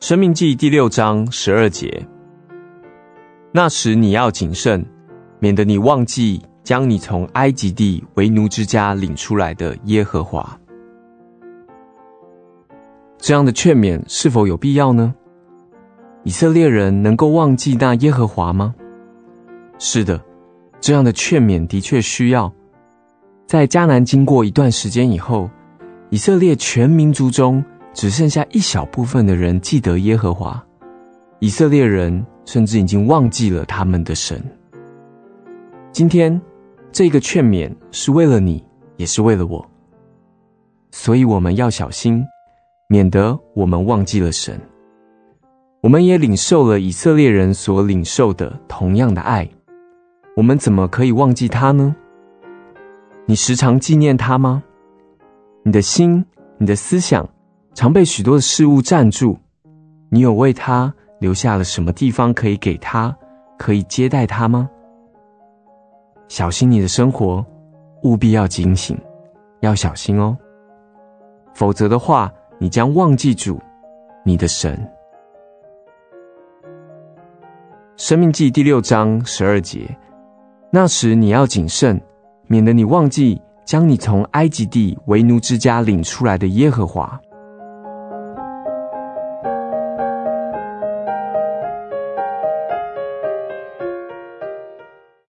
生命记第六章十二节。那时你要谨慎，免得你忘记将你从埃及地为奴之家领出来的耶和华。这样的劝勉是否有必要呢？以色列人能够忘记那耶和华吗？是的，这样的劝勉的确需要。在迦南经过一段时间以后，以色列全民族中只剩下一小部分的人记得耶和华，以色列人甚至已经忘记了他们的神。今天，这个劝勉是为了你，也是为了我，所以我们要小心。免得我们忘记了神，我们也领受了以色列人所领受的同样的爱，我们怎么可以忘记他呢？你时常纪念他吗？你的心、你的思想常被许多的事物占住，你有为他留下了什么地方可以给他，可以接待他吗？小心你的生活，务必要警醒，要小心哦，否则的话。你将忘记主，你的神。生命记第六章十二节，那时你要谨慎，免得你忘记将你从埃及地为奴之家领出来的耶和华。